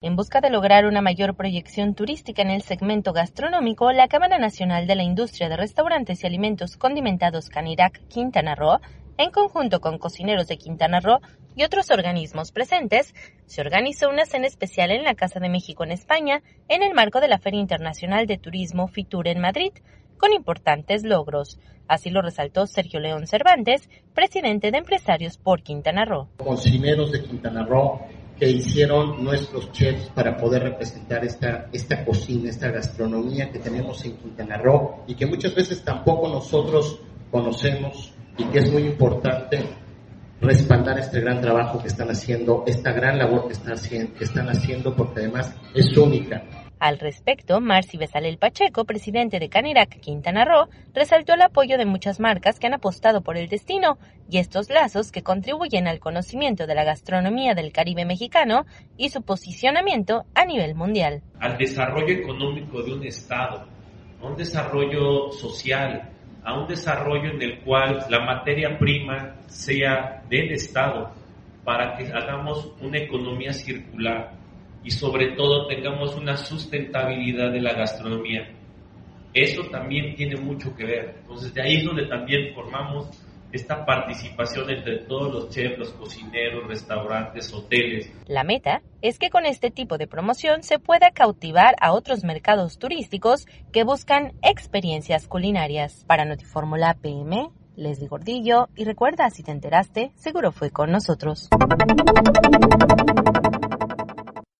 En busca de lograr una mayor proyección turística en el segmento gastronómico, la Cámara Nacional de la Industria de Restaurantes y Alimentos Condimentados Canirac Quintana Roo, en conjunto con cocineros de Quintana Roo y otros organismos presentes, se organizó una cena especial en la Casa de México en España en el marco de la Feria Internacional de Turismo Fitur en Madrid, con importantes logros. Así lo resaltó Sergio León Cervantes, presidente de Empresarios por Quintana Roo. Cocineros de Quintana Roo que hicieron nuestros chefs para poder representar esta, esta cocina, esta gastronomía que tenemos en Quintana Roo y que muchas veces tampoco nosotros conocemos y que es muy importante respaldar este gran trabajo que están haciendo, esta gran labor que están haciendo, que están haciendo porque además es única. Al respecto, Marci Besalel Pacheco, presidente de Canirac Quintana Roo, resaltó el apoyo de muchas marcas que han apostado por el destino y estos lazos que contribuyen al conocimiento de la gastronomía del Caribe mexicano y su posicionamiento a nivel mundial. Al desarrollo económico de un Estado, a un desarrollo social, a un desarrollo en el cual la materia prima sea del Estado, para que hagamos una economía circular y sobre todo tengamos una sustentabilidad de la gastronomía. Eso también tiene mucho que ver. Entonces de ahí es donde también formamos esta participación entre todos los chefs, los cocineros, restaurantes, hoteles. La meta es que con este tipo de promoción se pueda cautivar a otros mercados turísticos que buscan experiencias culinarias. Para Notiformula PM, Leslie Gordillo, y recuerda, si te enteraste, seguro fue con nosotros.